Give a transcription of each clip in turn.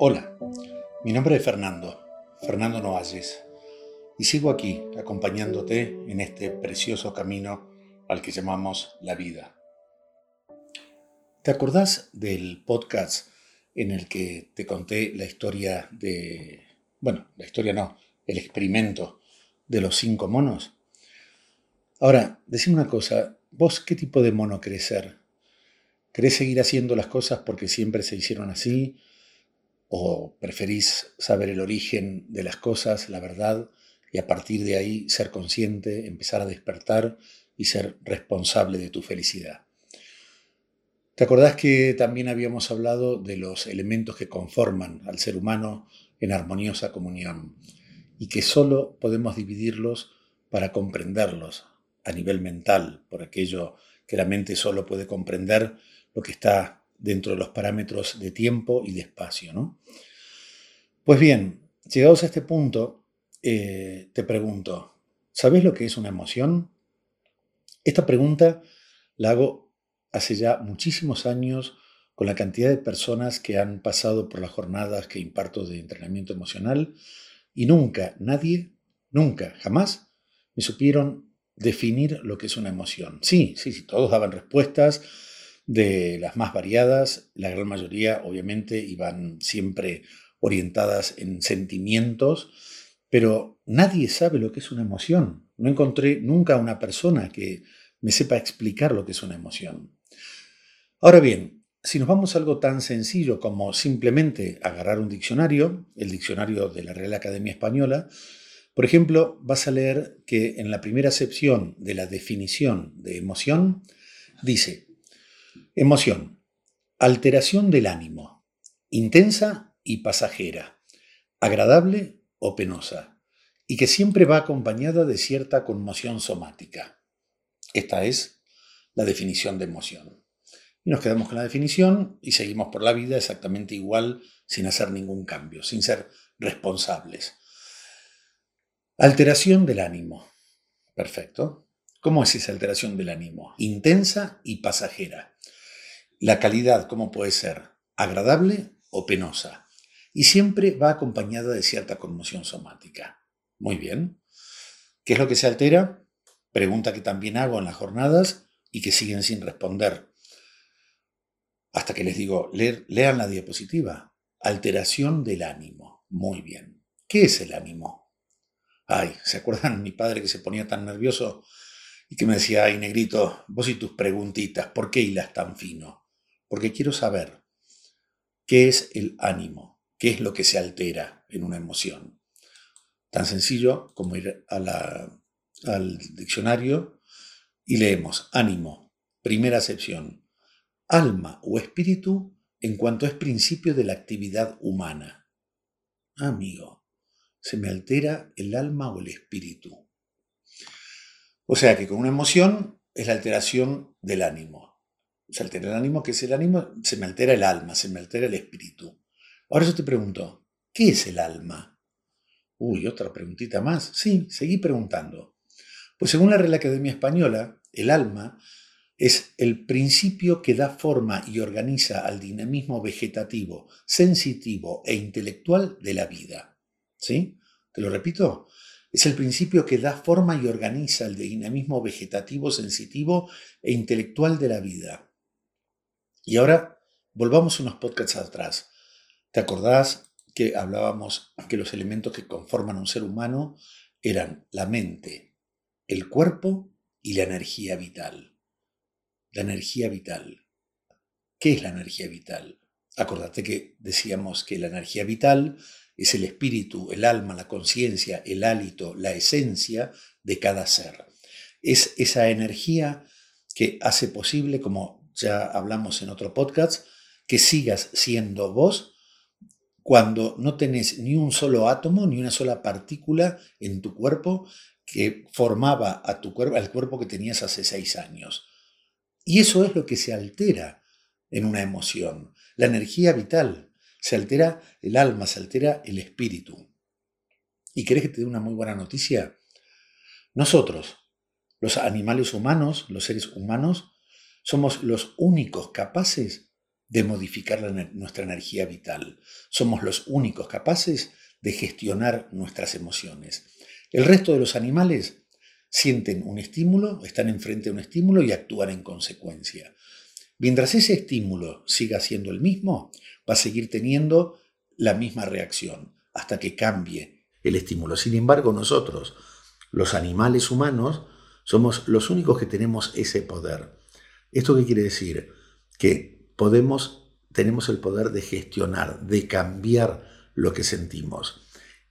Hola, mi nombre es Fernando, Fernando Novalles, y sigo aquí acompañándote en este precioso camino al que llamamos la vida. ¿Te acordás del podcast en el que te conté la historia de, bueno, la historia no, el experimento de los cinco monos? Ahora, decime una cosa, ¿vos qué tipo de mono querés ser? ¿Querés seguir haciendo las cosas porque siempre se hicieron así? ¿O preferís saber el origen de las cosas, la verdad, y a partir de ahí ser consciente, empezar a despertar y ser responsable de tu felicidad? ¿Te acordás que también habíamos hablado de los elementos que conforman al ser humano en armoniosa comunión y que solo podemos dividirlos para comprenderlos a nivel mental, por aquello que la mente solo puede comprender lo que está dentro de los parámetros de tiempo y de espacio. ¿no? Pues bien, llegados a este punto, eh, te pregunto, ¿sabes lo que es una emoción? Esta pregunta la hago hace ya muchísimos años con la cantidad de personas que han pasado por las jornadas que imparto de entrenamiento emocional y nunca, nadie, nunca, jamás me supieron definir lo que es una emoción. Sí, sí, sí, todos daban respuestas de las más variadas, la gran mayoría obviamente iban siempre orientadas en sentimientos, pero nadie sabe lo que es una emoción. No encontré nunca una persona que me sepa explicar lo que es una emoción. Ahora bien, si nos vamos a algo tan sencillo como simplemente agarrar un diccionario, el diccionario de la Real Academia Española, por ejemplo, vas a leer que en la primera sección de la definición de emoción dice, emoción, alteración del ánimo, intensa y pasajera, agradable o penosa, y que siempre va acompañada de cierta conmoción somática. Esta es la definición de emoción. Y nos quedamos con la definición y seguimos por la vida exactamente igual, sin hacer ningún cambio, sin ser responsables. Alteración del ánimo. Perfecto. ¿Cómo es esa alteración del ánimo? Intensa y pasajera. La calidad, ¿cómo puede ser? ¿Agradable o penosa? Y siempre va acompañada de cierta conmoción somática. Muy bien. ¿Qué es lo que se altera? Pregunta que también hago en las jornadas y que siguen sin responder. Hasta que les digo, lean la diapositiva. Alteración del ánimo. Muy bien. ¿Qué es el ánimo? Ay, ¿se acuerdan mi padre que se ponía tan nervioso y que me decía, ay, negrito, vos y tus preguntitas, ¿por qué hilas tan fino? Porque quiero saber qué es el ánimo, qué es lo que se altera en una emoción. Tan sencillo como ir al diccionario y leemos ánimo, primera acepción, alma o espíritu en cuanto es principio de la actividad humana. Amigo, se me altera el alma o el espíritu. O sea que con una emoción es la alteración del ánimo. Se altera el ánimo, ¿qué es el ánimo? Se me altera el alma, se me altera el espíritu. Ahora yo te pregunto, ¿qué es el alma? Uy, otra preguntita más. Sí, seguí preguntando. Pues según la Real Academia Española, el alma es el principio que da forma y organiza al dinamismo vegetativo, sensitivo e intelectual de la vida. ¿Sí? Te lo repito. Es el principio que da forma y organiza el dinamismo vegetativo, sensitivo e intelectual de la vida. Y ahora volvamos unos podcasts atrás. ¿Te acordás que hablábamos que los elementos que conforman un ser humano eran la mente, el cuerpo y la energía vital? La energía vital. ¿Qué es la energía vital? Acordate que decíamos que la energía vital es el espíritu, el alma, la conciencia, el hálito, la esencia de cada ser. Es esa energía que hace posible, como ya hablamos en otro podcast, que sigas siendo vos cuando no tenés ni un solo átomo, ni una sola partícula en tu cuerpo que formaba a tu cuerpo, al cuerpo que tenías hace seis años. Y eso es lo que se altera en una emoción, la energía vital, se altera el alma, se altera el espíritu. ¿Y querés que te dé una muy buena noticia? Nosotros, los animales humanos, los seres humanos, somos los únicos capaces de modificar nuestra energía vital. Somos los únicos capaces de gestionar nuestras emociones. El resto de los animales sienten un estímulo, están enfrente a un estímulo y actúan en consecuencia. Mientras ese estímulo siga siendo el mismo, va a seguir teniendo la misma reacción hasta que cambie el estímulo. Sin embargo, nosotros, los animales humanos, somos los únicos que tenemos ese poder. ¿Esto qué quiere decir? Que podemos, tenemos el poder de gestionar, de cambiar lo que sentimos.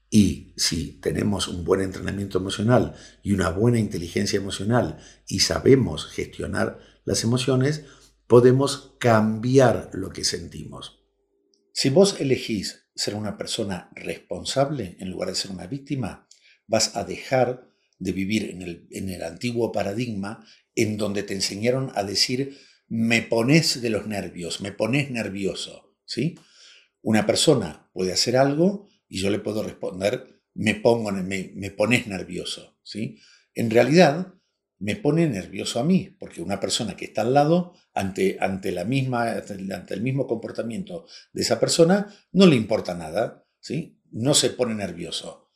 Y si tenemos un buen entrenamiento emocional y una buena inteligencia emocional y sabemos gestionar las emociones, podemos cambiar lo que sentimos. Si vos elegís ser una persona responsable en lugar de ser una víctima, vas a dejar de vivir en el, en el antiguo paradigma en donde te enseñaron a decir me pones de los nervios, me pones nervioso, ¿sí? Una persona puede hacer algo y yo le puedo responder me pongo me, me pones nervioso, ¿sí? En realidad me pone nervioso a mí, porque una persona que está al lado, ante, ante, la misma, ante el mismo comportamiento de esa persona, no le importa nada, ¿sí? no se pone nervioso.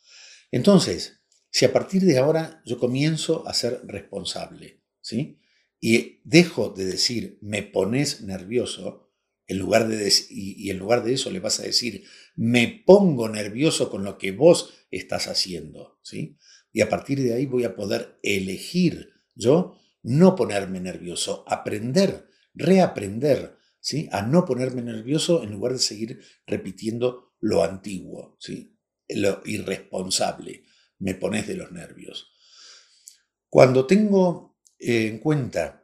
Entonces, si a partir de ahora yo comienzo a ser responsable, ¿sí? y dejo de decir me pones nervioso, en lugar de y, en lugar de eso le vas a decir me pongo nervioso con lo que vos estás haciendo, ¿sí? Y a partir de ahí voy a poder elegir yo no ponerme nervioso, aprender, reaprender, ¿sí? A no ponerme nervioso en lugar de seguir repitiendo lo antiguo, ¿sí? Lo irresponsable. Me pones de los nervios. Cuando tengo eh, en cuenta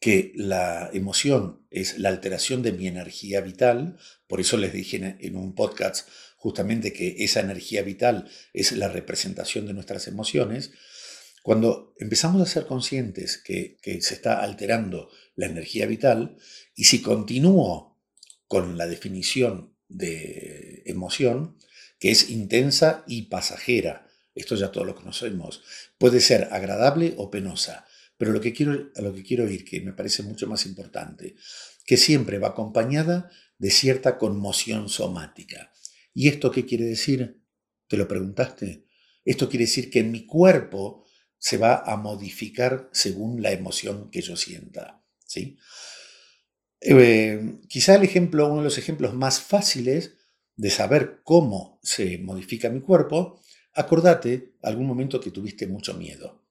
que la emoción es la alteración de mi energía vital, por eso les dije en un podcast justamente que esa energía vital es la representación de nuestras emociones, cuando empezamos a ser conscientes que, se está alterando la energía vital, y si continúo con la definición de emoción, que es intensa y pasajera, esto ya todos lo conocemos, puede ser agradable o penosa, pero lo que quiero, a lo que quiero ir, que me parece mucho más importante, que siempre va acompañada de cierta conmoción somática. ¿Y esto qué quiere decir? ¿Te lo preguntaste? Esto quiere decir que mi cuerpo se va a modificar según la emoción que yo sienta. ¿sí? Eh, quizá el ejemplo, uno de los ejemplos más fáciles de saber cómo se modifica mi cuerpo, acordate algún momento que tuviste mucho miedo,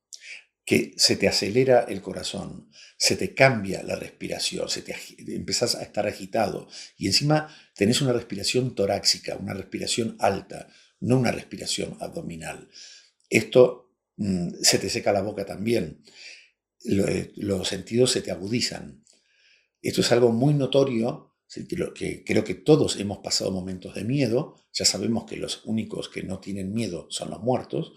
que se te acelera el corazón, se te cambia la respiración, se te, empezás a estar agitado y encima tenés una respiración torácica, una respiración alta, no una respiración abdominal. Esto mm, se te seca la boca también, eh, los sentidos se te agudizan. Esto es algo muy notorio, que creo que todos hemos pasado momentos de miedo, ya sabemos que los únicos que no tienen miedo son los muertos,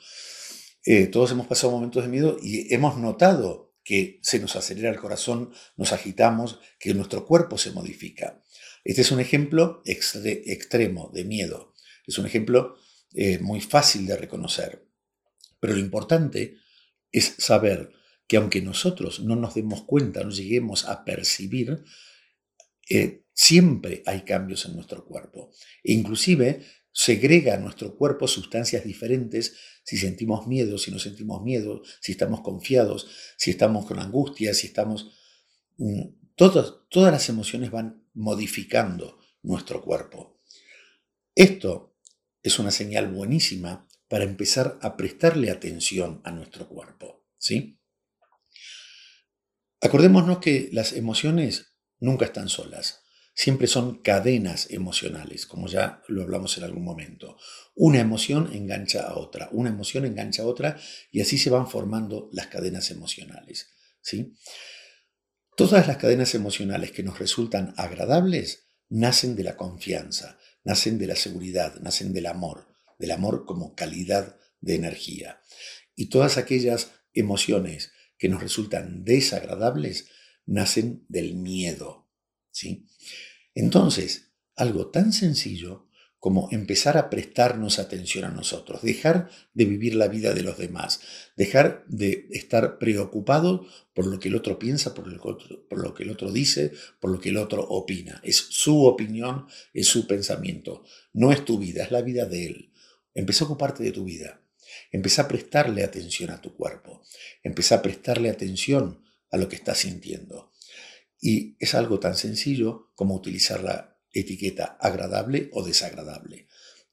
eh, todos hemos pasado momentos de miedo y hemos notado que se nos acelera el corazón, nos agitamos, que nuestro cuerpo se modifica. Este es un ejemplo extremo de miedo. Es un ejemplo eh, muy fácil de reconocer. Pero lo importante es saber que aunque nosotros no nos demos cuenta, no lleguemos a percibir, eh, siempre hay cambios en nuestro cuerpo. E inclusive segrega a nuestro cuerpo sustancias diferentes si sentimos miedo, si no sentimos miedo, si estamos confiados, si estamos con angustia, si estamos... Mm, todas, todas las emociones van modificando nuestro cuerpo. Esto es una señal buenísima para empezar a prestarle atención a nuestro cuerpo. ¿sí? Acordémonos que las emociones nunca están solas siempre son cadenas emocionales, como ya lo hablamos en algún momento. Una emoción engancha a otra, una emoción engancha a otra y así se van formando las cadenas emocionales. ¿sí? Todas las cadenas emocionales que nos resultan agradables nacen de la confianza, nacen de la seguridad, nacen del amor, del amor como calidad de energía. Y todas aquellas emociones que nos resultan desagradables nacen del miedo, ¿sí? Entonces, algo tan sencillo como empezar a prestarnos atención a nosotros, dejar de vivir la vida de los demás, dejar de estar preocupado por lo que el otro piensa, por, lo que el otro dice, por lo que el otro opina. Es su opinión, es su pensamiento, no es tu vida, es la vida de él. Empezá a ocuparte de tu vida, empezá a prestarle atención a tu cuerpo, empezá a prestarle atención a lo que estás sintiendo. Y es algo tan sencillo como utilizar la etiqueta agradable o desagradable.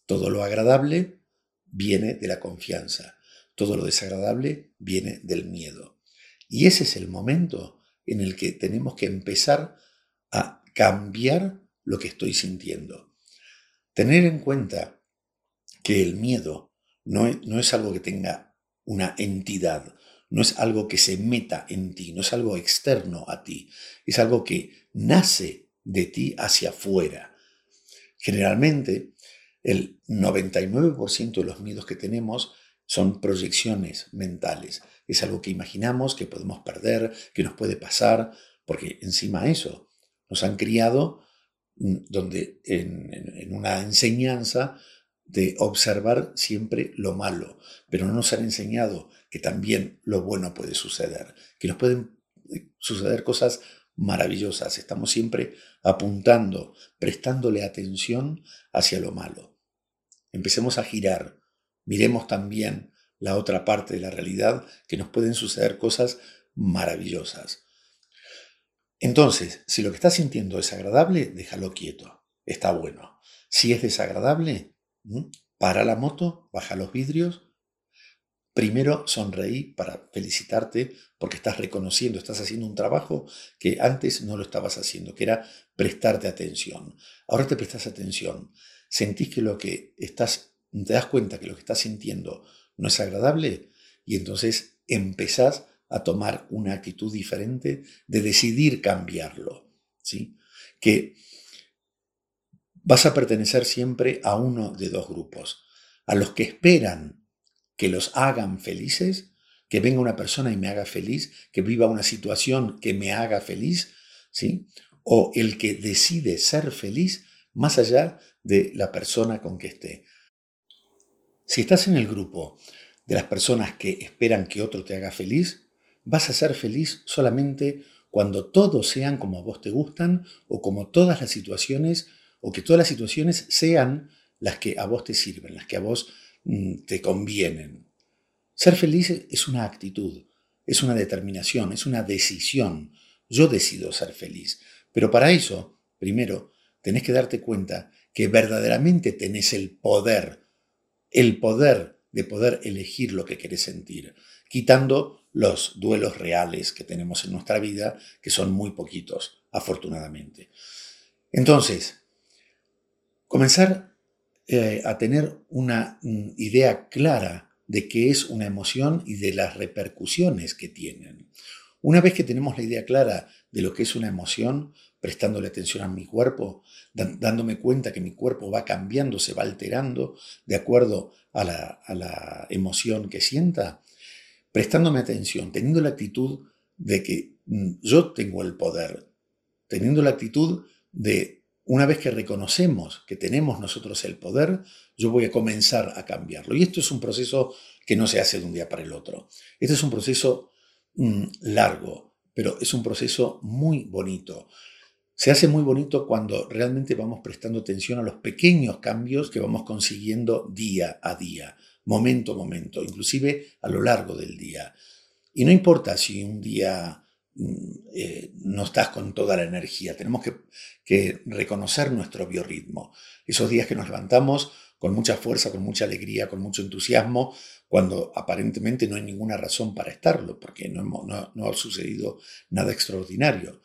Todo lo agradable viene de la confianza, todo lo desagradable viene del miedo. Y ese es el momento en el que tenemos que empezar a cambiar lo que estoy sintiendo. Tener en cuenta que el miedo no es, no es algo que tenga una entidad, no es algo que se meta en ti, no es algo externo a ti, es algo que nace de ti hacia afuera. Generalmente, el 99% de los miedos que tenemos son proyecciones mentales. Es algo que imaginamos, que podemos perder, que nos puede pasar, porque encima eso, nos han criado mm, donde en, una enseñanza de observar siempre lo malo, pero no nos han enseñado que también lo bueno puede suceder, que nos pueden eh, suceder cosas maravillosas. Estamos siempre apuntando, prestándole atención hacia lo malo. Empecemos a girar. Miremos también la otra parte de la realidad, que nos pueden suceder cosas maravillosas. Entonces, si lo que estás sintiendo es agradable, déjalo quieto. Está bueno. Si es desagradable, para la moto, baja los vidrios Primero sonreí para felicitarte porque estás reconociendo, estás haciendo un trabajo que antes no lo estabas haciendo, que era prestarte atención. Ahora te prestas atención. Sentís que lo que estás, te das cuenta que lo que estás sintiendo no es agradable y entonces empezás a tomar una actitud diferente de decidir cambiarlo. ¿sí? Que vas a pertenecer siempre a uno de dos grupos. A los que esperan que los hagan felices, que venga una persona y me haga feliz, que viva una situación que me haga feliz, ¿sí? O el que decide ser feliz más allá de la persona con que esté. Si estás en el grupo de las personas que esperan que otro te haga feliz, vas a ser feliz solamente cuando todos sean como a vos te gustan o como todas las situaciones o que todas las situaciones sean las que a vos te sirven, las que a vos Mm, te convienen. Ser feliz es una actitud, es una determinación, es una decisión. Yo decido ser feliz. Pero para eso, primero, tenés que darte cuenta que verdaderamente tenés el poder, el poder de poder elegir lo que querés sentir, quitando los duelos reales que tenemos en nuestra vida, que son muy poquitos, afortunadamente. Entonces, comenzar eh, a tener una mm, idea clara de qué es una emoción y de las repercusiones que tienen. Una vez que tenemos la idea clara de lo que es una emoción, prestándole atención a mi cuerpo, dándome cuenta que mi cuerpo va cambiando, se va alterando de acuerdo a la, a la emoción que sienta, prestándome atención, teniendo la actitud de que mm, yo tengo el poder, teniendo la actitud de una vez que reconocemos que tenemos nosotros el poder, yo voy a comenzar a cambiarlo. Y esto es un proceso que no se hace de un día para el otro. Este es un proceso mm, largo, pero es un proceso muy bonito. Se hace muy bonito cuando realmente vamos prestando atención a los pequeños cambios que vamos consiguiendo día a día, momento a momento, inclusive a lo largo del día. Y no importa si un día eh, no estás con toda la energía. Tenemos que que reconocer nuestro biorritmo. Esos días que nos levantamos con mucha fuerza, con mucha alegría, con mucho entusiasmo, cuando aparentemente no hay ninguna razón para estarlo, porque no, no, ha sucedido nada extraordinario.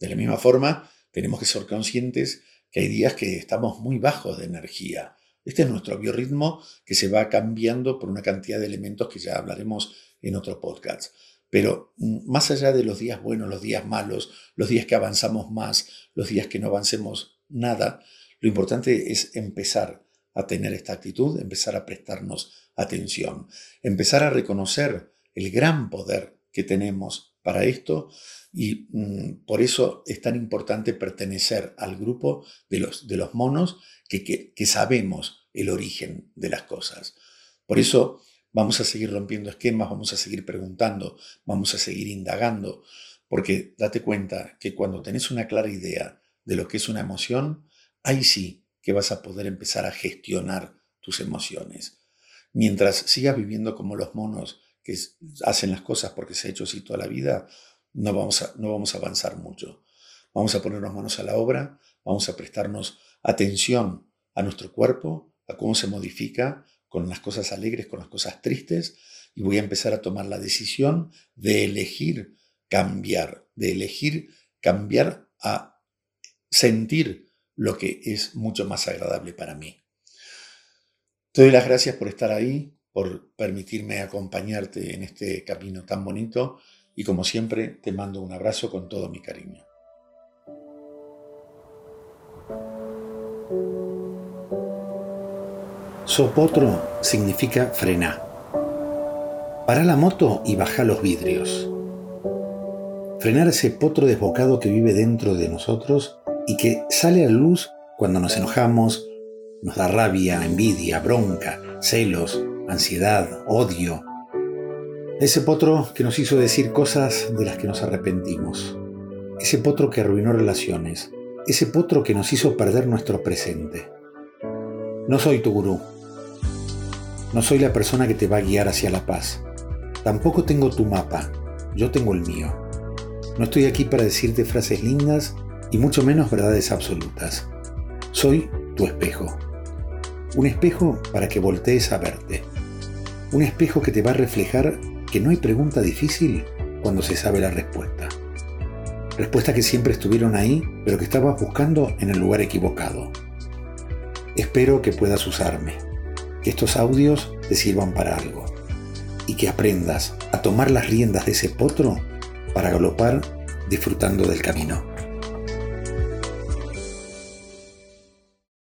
De la misma forma, tenemos que ser conscientes que hay días que estamos muy bajos de energía. Este es nuestro biorritmo que se va cambiando por una cantidad de elementos que ya hablaremos en otro podcast. Pero mm, más allá de los días buenos, los días malos, los días que avanzamos más, los días que no avancemos nada, lo importante es empezar a tener esta actitud, empezar a prestarnos atención, empezar a reconocer el gran poder que tenemos para esto y mm, por eso es tan importante pertenecer al grupo de los, de los monos que, que sabemos el origen de las cosas. Por eso vamos a seguir rompiendo esquemas, vamos a seguir preguntando, vamos a seguir indagando, porque date cuenta que cuando tenés una clara idea de lo que es una emoción, ahí sí que vas a poder empezar a gestionar tus emociones. Mientras sigas viviendo como los monos que hacen las cosas porque se ha hecho así toda la vida, no vamos a, no vamos a avanzar mucho. Vamos a ponernos manos a la obra, vamos a prestarnos atención a nuestro cuerpo, a cómo se modifica con las cosas alegres, con las cosas tristes, y voy a empezar a tomar la decisión de elegir cambiar, de elegir cambiar a sentir lo que es mucho más agradable para mí. Te doy las gracias por estar ahí, por permitirme acompañarte en este camino tan bonito y como siempre te mando un abrazo con todo mi cariño. Sopotro significa frenar. Para la moto y baja los vidrios frenar ese potro desbocado que vive dentro de nosotros y que sale a luz cuando nos enojamos, nos da rabia, envidia, bronca, celos, ansiedad, odio. Ese potro que nos hizo decir cosas de las que nos arrepentimos. Ese potro que arruinó relaciones. Ese potro que nos hizo perder nuestro presente. No soy tu gurú. No soy la persona que te va a guiar hacia la paz. Tampoco tengo tu mapa. Yo tengo el mío. No estoy aquí para decirte frases lindas y mucho menos verdades absolutas. Soy tu espejo. Un espejo para que voltees a verte. Un espejo que te va a reflejar que no hay pregunta difícil cuando se sabe la respuesta. Respuestas que siempre estuvieron ahí, pero que estabas buscando en el lugar equivocado. Espero que puedas usarme, que estos audios te sirvan para algo y que aprendas a tomar las riendas de ese potro para galopar disfrutando del camino.